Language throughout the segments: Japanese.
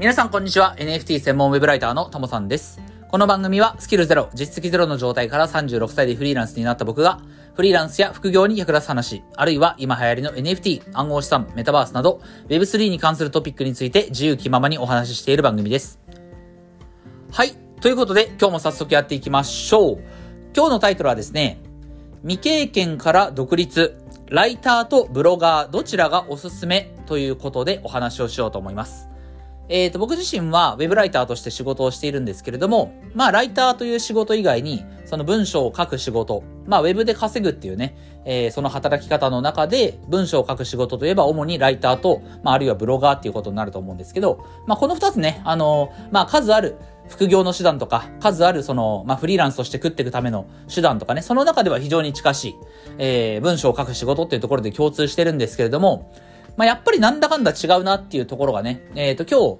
皆さんこんにちは。NFT 専門ウェブライターのともさんです。この番組はスキルゼロ、実績ゼロの状態から36歳でフリーランスになった僕が、フリーランスや副業に役立つ話、あるいは今流行りの NFT、暗号資産、メタバースなど、Web3 に関するトピックについて自由気ままにお話ししている番組です。はい。ということで、今日も早速やっていきましょう。今日のタイトルはですね、未経験から独立、ライターとブロガーどちらがおすすめということでお話をしようと思います。えっ、と、僕自身はウェブライターとして仕事をしているんですけれども、まあ、ライターという仕事以外に、その文章を書く仕事、まあ、ウェブで稼ぐっていうね、えーその働き方の中で、文章を書く仕事といえば、主にライターと、まあ、あるいはブロガーっていうことになると思うんですけど、まあ、この二つね、あのーまあ、数ある副業の手段とか、数あるその、まあ、フリーランスとして食っていくための手段とかね、その中では非常に近しい、えー文章を書く仕事っていうところで共通してるんですけれども、まあ、やっぱりなんだかんだ違うなっていうところがね、えっ、と、今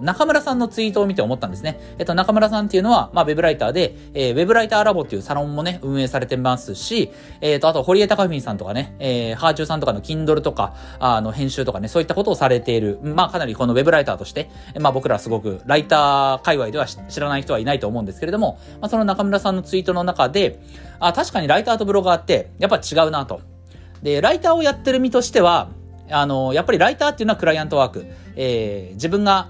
日、中村さんのツイートを見て思ったんですね。えっ、と、中村さんっていうのは、まあ、ウェブライターで、えーウェブライターラボっていうサロンもね、運営されてますし、えっ、と、あと、堀江貴文さんとかね、えー、ハーチューさんとかの Kindle とか、あの、編集とかね、そういったことをされている、まあ、かなりこのウェブライターとして、まあ、僕らすごく、ライター界隈では知知らない人はいないと思うんですけれども、まあ、その中村さんのツイートの中で、あ、確かにライターとブロガーって、やっぱ違うなと。で、ライターをやってる身としては、あの、やっぱりライターっていうのはクライアントワーク。えー自分が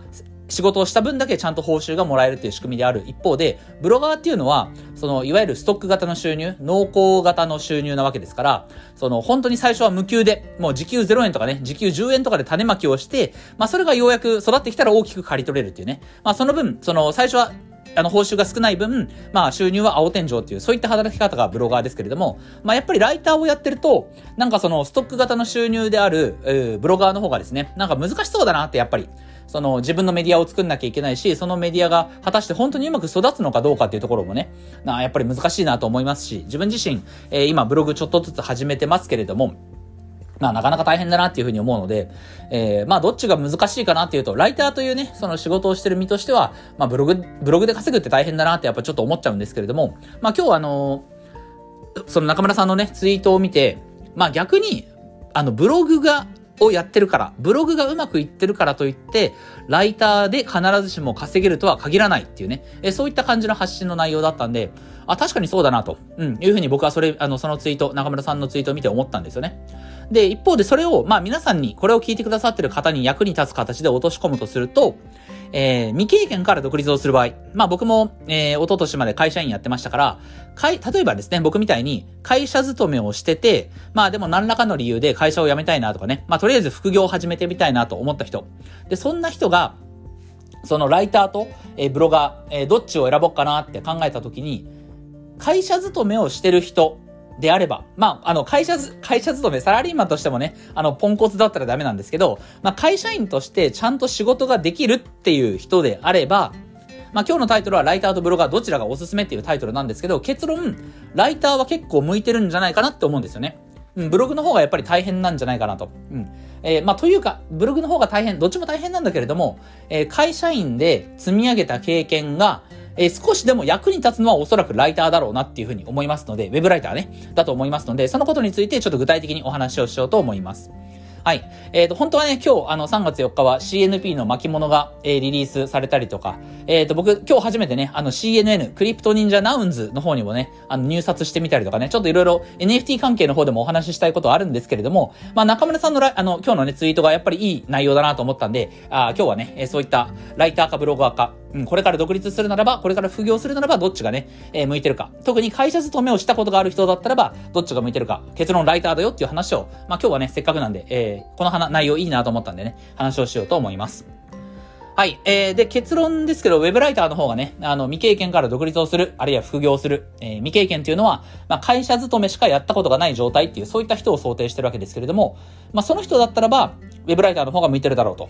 仕事をした分だけちゃんと報酬がもらえるっていう仕組みである一方で、ブロガーっていうのは、その、いわゆるストック型の収入、濃厚型の収入なわけですから、その、本当に最初は無給で、もう時給0円とかね、時給10円とかで種まきをして、まあそれがようやく育ってきたら大きく刈り取れるっていうね。まあその分、その、最初はあの、報酬が少ない分、まあ、収入は青天井っていう、そういった働き方がブロガーですけれども、まあ、やっぱりライターをやってると、なんかその、ストック型の収入である、えーブロガーの方がですね、なんか難しそうだなって、やっぱり、その、自分のメディアを作んなきゃいけないし、そのメディアが果たして本当にうまく育つのかどうかっていうところもね、なやっぱり難しいなと思いますし、自分自身、えー今、ブログちょっとずつ始めてますけれども、まあなかなか大変だなっていうふうに思うので、えー、まあどっちが難しいかなっていうと、ライターというね、その仕事をしてる身としては、まあブログ、ブログで稼ぐって大変だなってやっぱちょっと思っちゃうんですけれども、まあ今日はあのその中村さんのね、ツイートを見て、まあ逆に、あのブログが、をやってるから、ブログがうまくいってるからといって、ライターで必ずしも稼げるとは限らないっていうね、えそういった感じの発信の内容だったんで、あ、確かにそうだなと、うん、いうふうに僕はそれ、あの、そのツイート、中村さんのツイートを見て思ったんですよね。で、一方でそれを、まあ皆さんに、これを聞いてくださってる方に役に立つ形で落とし込むとすると、えー未経験から独立をする場合、まあ僕も、えー、一昨年まで会社員やってましたから、かい、例えばですね、僕みたいに会社勤めをしてて、まあでも何らかの理由で会社を辞めたいなとかね、まあとりあえず副業を始めてみたいなと思った人。で、そんな人が、そのライターと、えーブロガー、えーどっちを選ぼうかなって考えたときに、会社勤めをしてる人であれば、まあ、あの、会社、会社勤め、サラリーマンとしてもね、あの、ポンコツだったらダメなんですけど、まあ、会社員としてちゃんと仕事ができるっていう人であれば、まあ、今日のタイトルはライターとブロガーどちらがおすすめっていうタイトルなんですけど、結論、ライターは結構向いてるんじゃないかなって思うんですよね。うん、ブログの方がやっぱり大変なんじゃないかなと。うん。えーまあ、というか、ブログの方が大変、どっちも大変なんだけれども、えー会社員で積み上げた経験が、えー少しでも役に立つのはおそらくライターだろうなっていうふうに思いますので、ウェブライターね、だと思いますので、そのことについてちょっと具体的にお話をしようと思います。はい。えっ、と、本当はね、今日、あの、3月4日は CNP の巻物が、えーリリースされたりとか、えっ、と、僕、今日初めてね、あの、CNN、クリプト忍者ナウンズの方にもね、あの、入札してみたりとかね、ちょっといろいろ NFT 関係の方でもお話ししたいことはあるんですけれども、まあ、中村さんのライあの、今日のね、ツイートがやっぱりいい内容だなと思ったんで、あ今日はね、えそういったライターかブロガーか、うん、これから独立するならば、これから副業するならば、どっちがね、えー向いてるか。特に会社勤めをしたことがある人だったらば、どっちが向いてるか。結論ライターだよっていう話を、まあ今日はね、せっかくなんで、えーこの話内容いいなと思ったんでね、話をしようと思います。はい。えー、で、結論ですけど、ウェブライターの方がね、あの、未経験から独立をする、あるいは副業をする、えー未経験っていうのは、まあ、会社勤めしかやったことがない状態っていう、そういった人を想定してるわけですけれども、まあ、その人だったらば、ウェブライターの方が向いてるだろうと。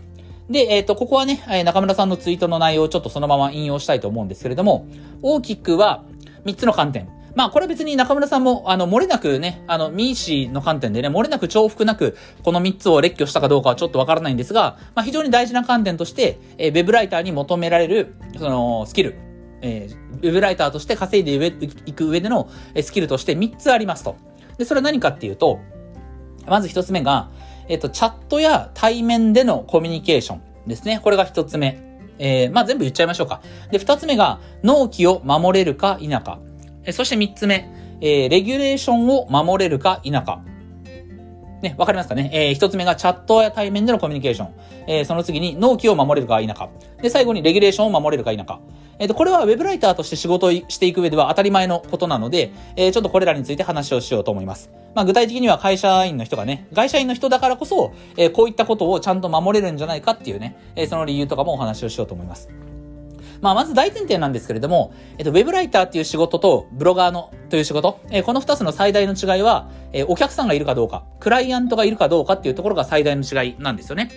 で、えっ、と、ここはね、え中村さんのツイートの内容をちょっとそのまま引用したいと思うんですけれども、大きくは3つの観点。まあ、これは別に中村さんも、あの、漏れなくね、あの、ミーシーの観点でね、漏れなく重複なく、この3つを列挙したかどうかはちょっとわからないんですが、まあ、非常に大事な観点として、えーウェブライターに求められる、その、スキル、えーウェブライターとして稼いでいく上でのスキルとして3つありますと。で、それは何かっていうと、まず1つ目が、えっと、チャットや対面でのコミュニケーション。ですね。これが一つ目。えー、まあ全部言っちゃいましょうか。で、二つ目が、納期を守れるか否か。えそして三つ目、えー、レギュレーションを守れるか否か。ね、わかりますかね？えー、一つ目がチャットや対面でのコミュニケーション。えー、その次に納期を守れるか否か。で、最後にレギュレーションを守れるか否か。えっ、ー、と、これは Web ライターとして仕事をしていく上では当たり前のことなので、えー、ちょっとこれらについて話をしようと思います。まあ、具体的には会社員の人がね、会社員の人だからこそ、えー、こういったことをちゃんと守れるんじゃないかっていうね、えー、その理由とかもお話をしようと思います。まあ、まず大前提なんですけれども、えっと、ウェブライターっていう仕事と、ブロガーのという仕事、えー、この二つの最大の違いは、えー、お客さんがいるかどうか、クライアントがいるかどうかっていうところが最大の違いなんですよね。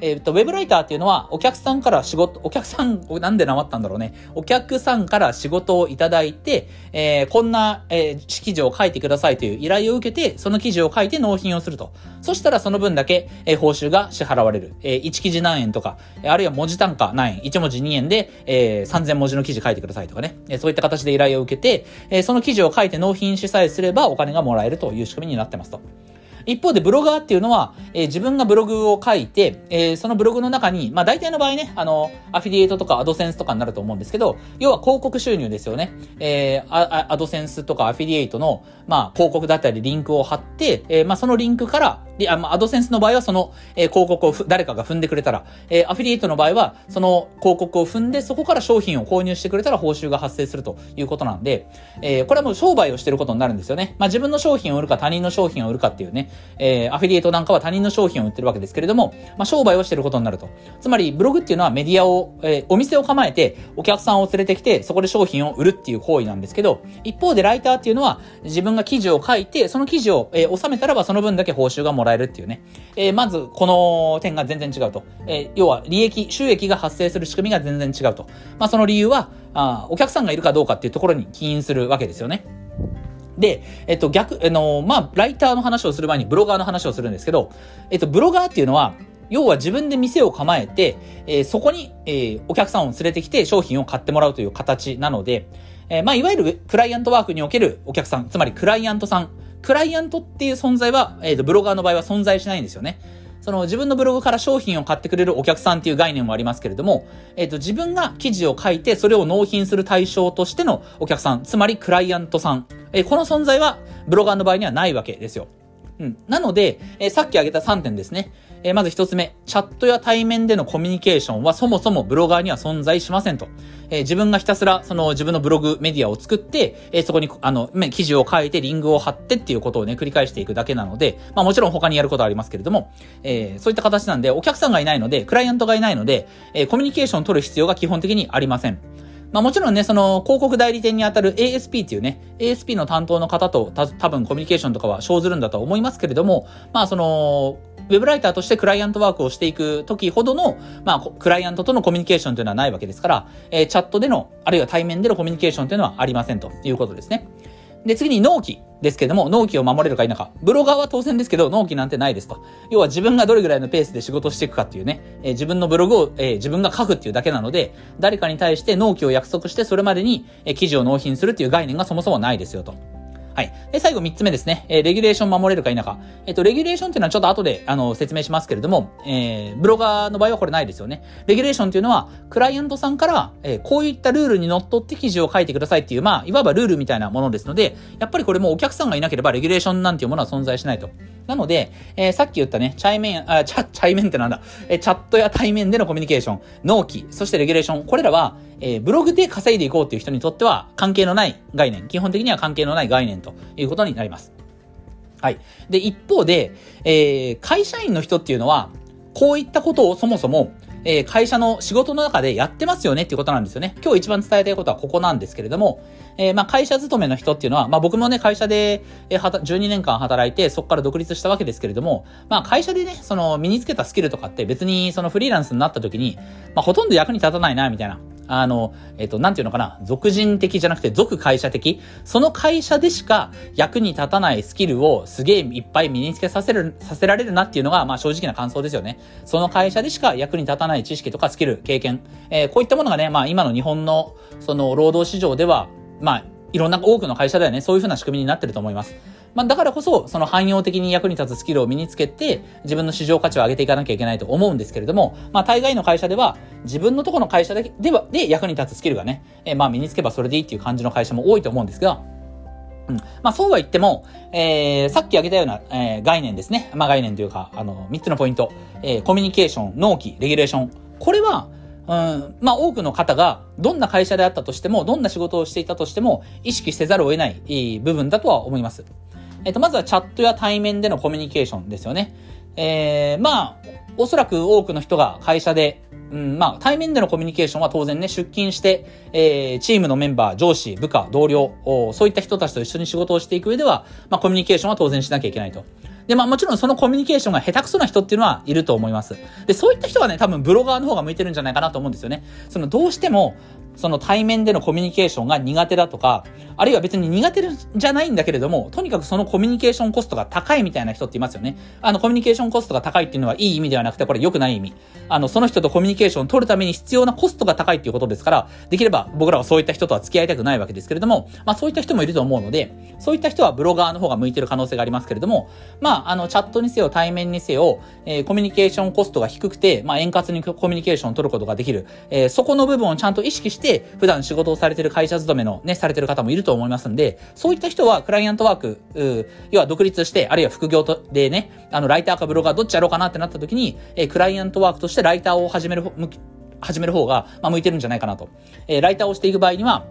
えっ、ー、と、ウェブライターっていうのは、お客さんから仕事、お客さん、なんでなまったんだろうね。お客さんから仕事をいただいて、えー、こんな、えー、記事を書いてくださいという依頼を受けて、その記事を書いて納品をすると。そしたらその分だけ、えー、報酬が支払われる。えー、1記事何円とか、あるいは文字単価何円、1文字2円で、えー、3000文字の記事書いてくださいとかね。えー、そういった形で依頼を受けて、えー、その記事を書いて納品しさえすればお金がもらえるという仕組みになってますと。一方でブロガーっていうのは、えー、自分がブログを書いて、えー、そのブログの中に、まあ大体の場合ね、あの、アフィリエイトとかアドセンスとかになると思うんですけど、要は広告収入ですよね。えー、アドセンスとかアフィリエイトの、まあ広告だったりリンクを貼って、えー、まあそのリンクから、であまあ、アドセンスの場合はその、えー、広告を誰かが踏んでくれたら、えー、アフィリエイトの場合はその広告を踏んでそこから商品を購入してくれたら報酬が発生するということなんで、えー、これはもう商売をしてることになるんですよね。まあ自分の商品を売るか他人の商品を売るかっていうね、えー、アフィリエイトなんかは他人の商品を売ってるわけですけれども、まあ商売をしてることになると。つまりブログっていうのはメディアを、えー、お店を構えてお客さんを連れてきてそこで商品を売るっていう行為なんですけど、一方でライターっていうのは自分が記事を書いてその記事を、えー、収めたらばその分だけ報酬がもらえるらえるっていうね。えー、まず、この点が全然違うと。えー、要は、利益、収益が発生する仕組みが全然違うと。まあ、その理由は、あお客さんがいるかどうかっていうところに起因するわけですよね。で、えっと、逆、あの、まあ、ライターの話をする前にブロガーの話をするんですけど、えっと、ブロガーっていうのは、要は自分で店を構えて、えー、そこに、えー、お客さんを連れてきて商品を買ってもらうという形なので、えー、まあ、いわゆるクライアントワークにおけるお客さん、つまりクライアントさんクライアントっていう存在は、えっ、ー、と、ブロガーの場合は存在しないんですよね。その自分のブログから商品を買ってくれるお客さんっていう概念もありますけれども、えっ、ー、と、自分が記事を書いてそれを納品する対象としてのお客さん、つまりクライアントさん。えー、この存在はブロガーの場合にはないわけですよ。うん。なので、えー、さっき挙げた3点ですね。えー、まず1つ目、チャットや対面でのコミュニケーションはそもそもブロガーには存在しませんと。えー、自分がひたすら、その自分のブログ、メディアを作って、えー、そこに、あの、記事を書いて、リングを貼ってっていうことをね、繰り返していくだけなので、まあもちろん他にやることはありますけれども、えー、そういった形なんで、お客さんがいないので、クライアントがいないので、えー、コミュニケーションを取る必要が基本的にありません。まあもちろんね、その広告代理店にあたる ASP っていうね、ASP の担当の方とた多分コミュニケーションとかは生ずるんだと思いますけれども、まあその、ウェブライターとしてクライアントワークをしていく時ほどの、まあ、クライアントとのコミュニケーションというのはないわけですから、えー、チャットでの、あるいは対面でのコミュニケーションというのはありませんということですね。で、次に納期ですけども、納期を守れるか否か。ブロガーは当然ですけど、納期なんてないですと。要は自分がどれぐらいのペースで仕事していくかっていうね、えー、自分のブログを、えー、自分が書くっていうだけなので、誰かに対して納期を約束してそれまでに、えー、記事を納品するっていう概念がそもそもないですよと。はい。で、最後3つ目ですね。えー、レギュレーション守れるか否か。えっ、ー、と、レギュレーションっていうのはちょっと後で、あの、説明しますけれども、えー、ブロガーの場合はこれないですよね。レギュレーションっていうのは、クライアントさんから、えー、こういったルールにのっって記事を書いてくださいっていう、まあ、いわばルールみたいなものですので、やっぱりこれもお客さんがいなければレギュレーションなんていうものは存在しないと。なので、えー、さっき言ったね、チャイメン、あ、チャ、チャイメンってなんだ、えー、チャットや対面でのコミュニケーション、納期、そしてレギュレーション、これらは、えー、ブログで稼いでいこうっていう人にとっては関係のない概念、基本的には関係のない概念ということになります。はい。で、一方で、えー、会社員の人っていうのは、こういったことをそもそも、えー、会社の仕事の中でやってますよねっていうことなんですよね。今日一番伝えたいことはここなんですけれども、えー、まあ会社勤めの人っていうのは、まあ僕もね、会社で、えー、12年間働いて、そこから独立したわけですけれども、まあ会社でね、その身につけたスキルとかって別にそのフリーランスになった時に、まあほとんど役に立たないな、みたいな。あの、えっ、と、なんていうのかな、俗人的じゃなくて俗会社的？その会社でしか役に立たないスキルをすげえいっぱい身につけさせる、させられるなっていうのが、まあ正直な感想ですよね。その会社でしか役に立たない知識とかスキル、経験、えー、こういったものがね、まあ今の日本の、その労働市場では、まあ、いろんな多くの会社ではね、そういうふうな仕組みになってると思います。まあ、だからこそ、その汎用的に役に立つスキルを身につけて、自分の市場価値を上げていかなきゃいけないと思うんですけれども、まあ、大概の会社では、自分のところの会社ででは、で役に立つスキルがね、えー、まあ、身につけばそれでいいっていう感じの会社も多いと思うんですが、うん。まあそうは言っても、えー、さっき挙げたような、えー、概念ですね。まあ概念というか、あの、3つのポイント。えー、コミュニケーション、納期、レギュレーション。これは、うん、まあ多くの方がどんな会社であったとしても、どんな仕事をしていたとしても、意識せざるを得ない部分だとは思います。えっ、と、まずはチャットや対面でのコミュニケーションですよね。えー、まあ、おそらく多くの人が会社で、うん、まあ、対面でのコミュニケーションは当然ね、出勤して、えー、チームのメンバー、上司、部下、同僚、そういった人たちと一緒に仕事をしていく上では、まあ、コミュニケーションは当然しなきゃいけないと。で、まあもちろんそのコミュニケーションが下手くそな人っていうのはいると思います。で、そういった人はね、多分ブロガーの方が向いてるんじゃないかなと思うんですよね。そのどうしても、その対面でのコミュニケーションが苦手だとか、あるいは別に苦手じゃないんだけれども、とにかくそのコミュニケーションコストが高いみたいな人っていますよね。あの、コミュニケーションコストが高いっていうのはいい意味ではなくて、これ良くない意味。あの、その人とコミュニケーションを取るために必要なコストが高いっていうことですから、できれば僕らはそういった人とは付き合いたくないわけですけれども、まあそういった人もいると思うので、そういった人はブロガーの方が向いてる可能性がありますけれども、まあ、あの、チャットにせよ、対面にせよ、えー、コミュニケーションコストが低くて、まあ、円滑にコミュニケーションを取ることができる。えー、そこの部分をちゃんと意識して、普段仕事をされてる会社勤めのね、されてる方もいると思いますんで、そういった人はクライアントワーク、要は独立して、あるいは副業とでね、あの、ライターかブロガーどっちやろうかなってなった時に、え、クライアントワークとしてライターを始める、始める方が、まあ、向いてるんじゃないかなと。えー、ライターをしていく場合には、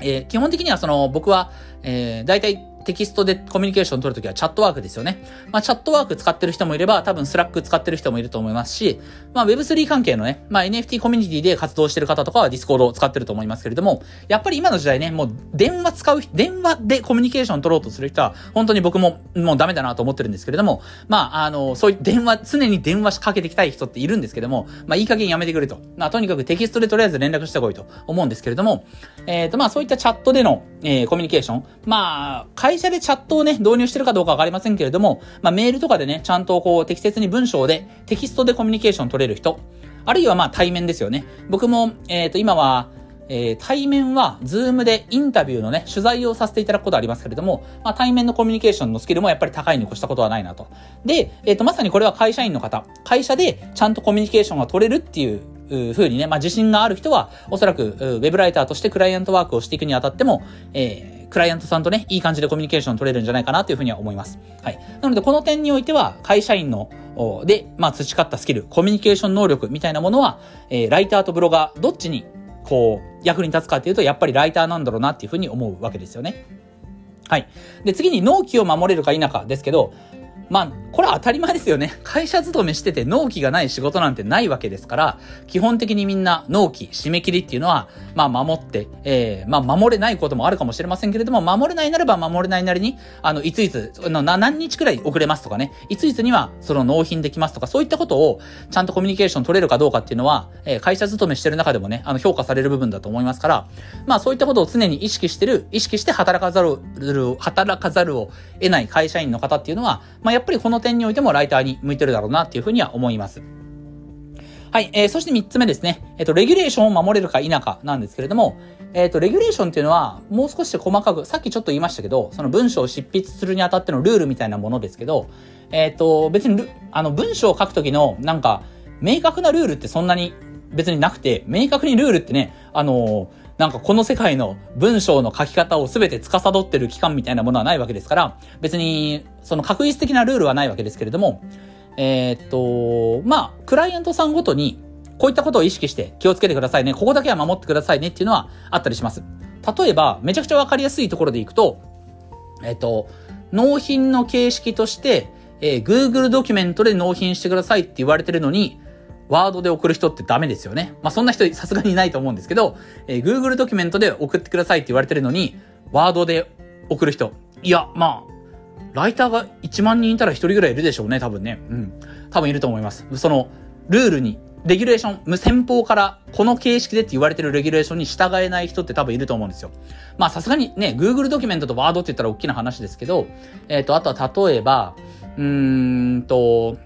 えー、基本的にはその、僕は、えー、大体、テキストでコミュニケーション取るときは Chatwork ですよね。まあ、 Chatwork 使ってる人もいれば、多分 Slack 使ってる人もいると思いますし、まあ、Web3 関係のね、まあ、NFT コミュニティで活動してる方とかは Discord を使ってると思いますけれども、やっぱり今の時代ね、もう電話使う、電話でコミュニケーション取ろうとする人は、本当に僕ももうダメだなと思ってるんですけれども、まあ、あの、そういう電話、常に電話しかけてきたい人っているんですけども、まあ、いい加減やめてくれと。まあ、とにかくテキストでとりあえず連絡してこいと思うんですけれども、えっ、ー、と、まあ、そういったチャットでの、えー、コミュニケーション、まあ、会社でチャットをね、導入してるかどうかわかりませんけれども、まあ、メールとかでね、ちゃんとこう、適切に文章で、テキストでコミュニケーション取れる人、あるいはまあ、対面ですよね。僕も、えっ、ー、と、今は、えー、対面は、ズームでインタビューのね、取材をさせていただくことありますけれども、まあ、対面のコミュニケーションのスキルもやっぱり高いに越したことはないなと。で、えっ、ー、と、まさにこれは会社員の方、会社でちゃんとコミュニケーションが取れるっていうふうにね、まあ、自信がある人は、おそらく、ウェブライターとしてクライアントワークをしていくにあたっても、えークライアントさんとね、いい感じでコミュニケーション取れるんじゃないかなというふうには思います。はい。なので、この点においては、会社員の、で、まあ、培ったスキル、コミュニケーション能力みたいなものは、えー、ライターとブロガー、どっちに、こう、役に立つかっていうと、やっぱりライターなんだろうなっていうふうに思うわけですよね。はい。で、次に納期を守れるか否かですけど、まあ、これは当たり前ですよね。会社勤めしてて納期がない仕事なんてないわけですから、基本的にみんな納期、締め切りっていうのは、まあ守って、えー、まあ守れないこともあるかもしれませんけれども、守れないならば守れないなりに、あの、いついつ、の何日くらい遅れますとかね、いついつにはその納品できますとか、そういったことをちゃんとコミュニケーション取れるかどうかっていうのは、えー、会社勤めしてる中でもね、あの、評価される部分だと思いますから、まあそういったことを常に意識してる、意識して働かざる、働かざるを得ない会社員の方っていうのは、まあやっぱりこの点においてもライターに向いてるだろうなっていうふうには思います。はい。えー、そして3つ目ですね。えっ、ー、と、レギュレーションを守れるか否かなんですけれども、えっ、ー、と、レギュレーションっていうのは、もう少し細かく、さっきちょっと言いましたけど、その文章を執筆するにあたってのルールみたいなものですけど、えっ、と、別に、あの、文章を書くときの、なんか、明確なルールってそんなに別になくて、明確にルールってね、あのなんかこの世界の文章の書き方を全て司ってる機関みたいなものはないわけですから、別にその確実的なルールはないわけですけれども、えー、っと、まあ、クライアントさんごとに、こういったことを意識して気をつけてくださいね。ここだけは守ってくださいねっていうのはあったりします。例えば、めちゃくちゃわかりやすいところでいくと、えっと、納品の形式として、えー、Google ドキュメントで納品してくださいって言われてるのに、ワードで送る人ってダメですよね。まあ、そんな人さすがにいないと思うんですけど、えー、Google ドキュメントで送ってくださいって言われてるのに、ワードで送る人。いや、まあ、ライターが1万人いたら1人ぐらいいるでしょうね、多分ね。うん。多分いると思います。その、ルールに、レギュレーション、無先方からこの形式でって言われてるレギュレーションに従えない人って多分いると思うんですよ。まあさすがにね、Google ドキュメントと Word って言ったら大きな話ですけど、えっ、ー、と、あとは例えば、うーんと、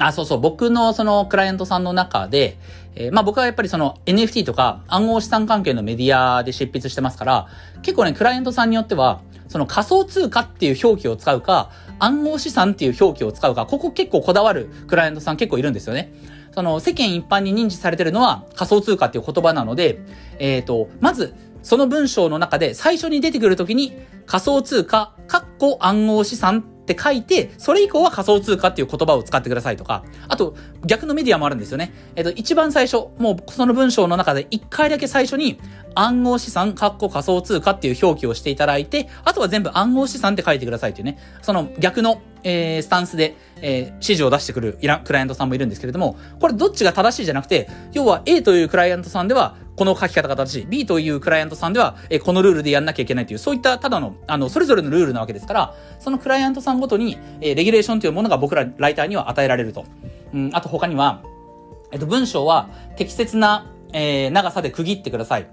あ、そうそう、僕のそのクライアントさんの中で、えー、まあ僕はやっぱりその NFT とか暗号資産関係のメディアで執筆してますから、結構ね、クライアントさんによっては、その仮想通貨っていう表記を使うか、暗号資産っていう表記を使うか、ここ結構こだわるクライアントさん結構いるんですよね。その世間一般に認知されてるのは仮想通貨っていう言葉なので、えっ、ー、と、まず、その文章の中で最初に出てくるときに仮想通貨、括弧暗号資産って書いて、それ以降は仮想通貨っていう言葉を使ってくださいとか、あと逆のメディアもあるんですよね。えっ、と、一番最初、もうその文章の中で一回だけ最初に暗号資産、括弧仮想通貨っていう表記をしていただいて、あとは全部暗号資産って書いてくださいっていうね、その逆の、えー、スタンスで、えー、指示を出してくるクライアントさんもいるんですけれども、これどっちが正しいじゃなくて、要は A というクライアントさんでは、この書き方が正しい。B というクライアントさんでは、えこのルールでやんなきゃいけないという、そういったただの、あの、それぞれのルールなわけですから、そのクライアントさんごとに、えレギュレーションというものが僕らライターには与えられると。うん、あと他には、えっと、文章は適切な、えー、長さで区切ってください。っ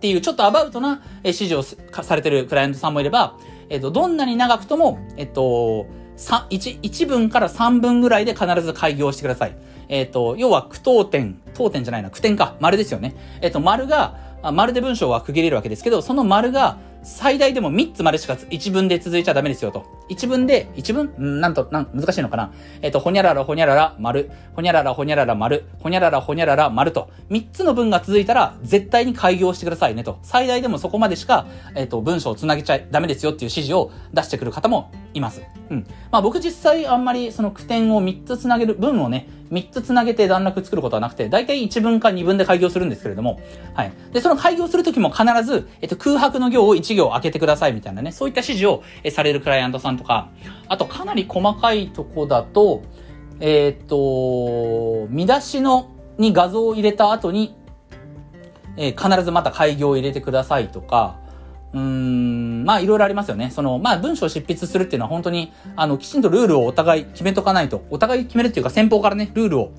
ていう、ちょっとアバウトな指示をされてるクライアントさんもいれば、えっと、どんなに長くとも、えっと、1, 1分から3分ぐらいで必ず開業してください。えっ、と、要は句読点、当点じゃないな、句点か、丸ですよね。えっ、と、丸が、丸で文章は区切れるわけですけど、その丸が最大でも3つまでしか一文で続いちゃダメですよと。一文で、一文？んなんと、なん、難しいのかなえっ、と、ほにゃららほにゃらら丸、ほにゃららほにゃらら丸、ほにゃららほにゃらら丸と、3つの文が続いたら、絶対に開業してくださいねと。最大でもそこまでしか、えっ、と、文章を繋げちゃダメですよっていう指示を出してくる方もいます。うん。まあ僕実際あんまりその句点を3つ繋げる、文をね、3つ繋げて段落作ることはなくて、だいたい1文か2文で開業するんですけれども、はい。で、その開業するときも必ず、えっと、空白の行を1行開けてくださいみたいなね、そういった指示をされるクライアントさんとか、あとかなり細かいとこだと、えー、っと、見出しの、に画像を入れた後に、えー、必ずまた開業を入れてくださいとか、うーん、まあいろいろありますよね。その、まあ文章を執筆するっていうのは本当に、あの、きちんとルールをお互い決めとかないと、お互い決めるっていうか先方からね、ルールを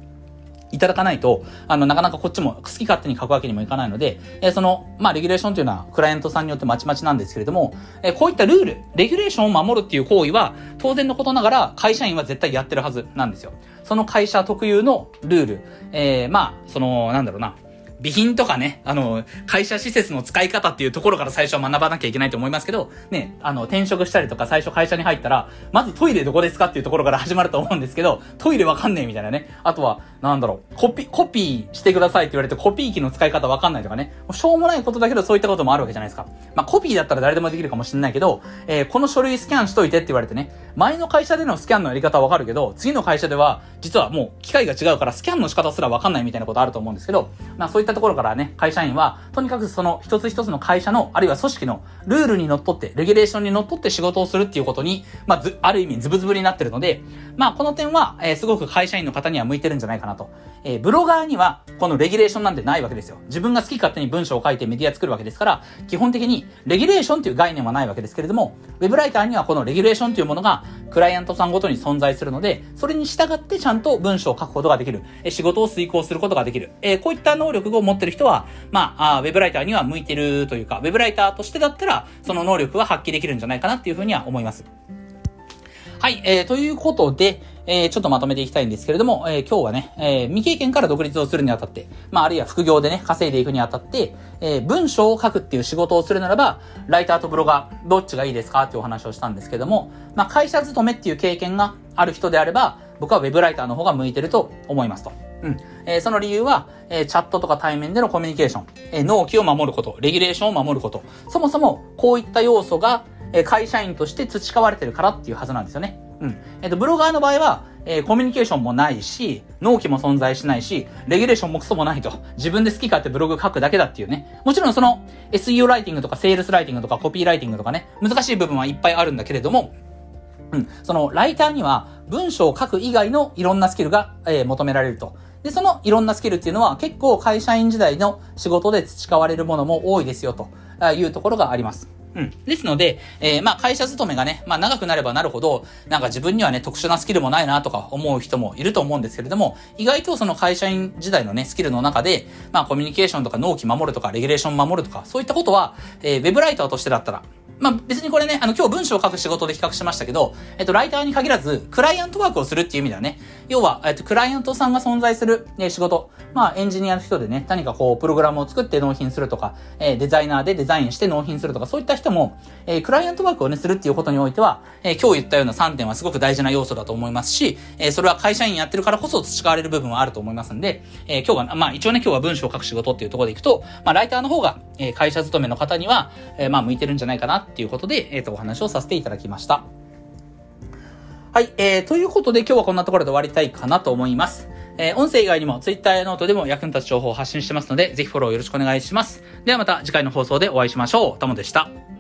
いただかないと、あの、なかなかこっちも好き勝手に書くわけにもいかないので、えー、その、まあ、レギュレーションというのは、クライアントさんによってまちまちなんですけれども、えー、こういったルール、レギュレーションを守るっていう行為は、当然のことながら、会社員は絶対やってるはずなんですよ。その会社特有のルール、えー、まあ、その、なんだろうな、備品とかね、あの、会社施設の使い方っていうところから最初は学ばなきゃいけないと思いますけど、ね、あの、転職したりとか最初会社に入ったら、まずトイレどこですかっていうところから始まると思うんですけど、トイレわかんねえみたいなね。あとは、なんだろう、コピ、コピーしてくださいって言われてコピー機の使い方わかんないとかね。しょうもないことだけどそういったこともあるわけじゃないですか。まあ、コピーだったら誰でもできるかもしれないけど、えー、この書類スキャンしといてって言われてね、前の会社でのスキャンのやり方はわかるけど、次の会社では、実はもう機械が違うからスキャンの仕方すらわかんないみたいなことあると思うんですけど、まあそういったところからね、会社員は、とにかくその一つ一つの会社の、あるいは組織のルールにのっとって、レギュレーションにのっとって仕事をするっていうことに、まあ、ず、ある意味ズブズブになってるので、まあ、この点は、えー、すごく会社員の方には向いてるんじゃないかなと。えー、ブロガーには、このレギュレーションなんてないわけですよ。自分が好き勝手に文章を書いてメディア作るわけですから、基本的にレギュレーションという概念はないわけですけれども、ウェブライターにはこのレギュレーションというものが、クライアントさんごとに存在するので、それに従ってちゃんと文章を書くことができる。え仕事を遂行することができる。えこういった能力を持ってる人は、まあ、あウェブライターには向いてるというか、ウェブライターとしてだったら、その能力は発揮できるんじゃないかなっていうふうには思います。はい、えー、ということで、えー、ちょっとまとめていきたいんですけれども、えー、今日はね、えー、未経験から独立をするにあたって、まあ、あるいは副業でね、稼いでいくにあたって、えー、文章を書くっていう仕事をするならば、ライターとブロガー、どっちがいいですかっていうお話をしたんですけども、まあ、会社勤めっていう経験がある人であれば、僕はウェブライターの方が向いてると思いますと。うん。えー、その理由は、えー、チャットとか対面でのコミュニケーション、えー、納期を守ること、レギュレーションを守ること、そもそもこういった要素が、えー、会社員として培われてるからっていうはずなんですよね。うん。えっ、と、ブロガーの場合は、えー、コミュニケーションもないし、納期も存在しないし、レギュレーションもクソもないと。自分で好き勝手ブログ書くだけだっていうね。もちろんその SEO ライティングとかセールスライティングとかコピーライティングとかね、難しい部分はいっぱいあるんだけれども、うん、そのライターには文章を書く以外のいろんなスキルが、えー、求められると。で、そのいろんなスキルっていうのは結構会社員時代の仕事で培われるものも多いですよというところがあります。うん。ですので、えー、まあ会社勤めがね、まあ長くなればなるほど、なんか自分にはね、特殊なスキルもないなとか思う人もいると思うんですけれども、意外とその会社員時代のね、スキルの中で、まあコミュニケーションとか納期守るとか、レギュレーション守るとか、そういったことは、えー、ウェブライターとしてだったら、まあ、別にこれね、あの、今日文章を書く仕事で比較しましたけど、えっと、ライターに限らず、クライアントワークをするっていう意味ではね、要は、えっと、クライアントさんが存在する、え仕事、まあ、エンジニアの人でね、何かこう、プログラムを作って納品するとか、えデザイナーでデザインして納品するとか、そういった人も、えー、クライアントワークをね、するっていうことにおいては、えー、今日言ったような3点はすごく大事な要素だと思いますし、えー、それは会社員やってるからこそ培われる部分はあると思いますんで、えー、今日が、まあ一応ね、今日は文章を書く仕事っていうところでいくと、まあライターの方が、えー、会社勤めの方には、えー、まあ向いてるんじゃないかなっていうことで、えっ、ー、と、お話をさせていただきました。はい、えー、ということで今日はこんなところで終わりたいかなと思います。えー、音声以外にも Twitter やノートでも役に立つ情報を発信してますので、ぜひフォローよろしくお願いします。ではまた次回の放送でお会いしましょう。タモでした。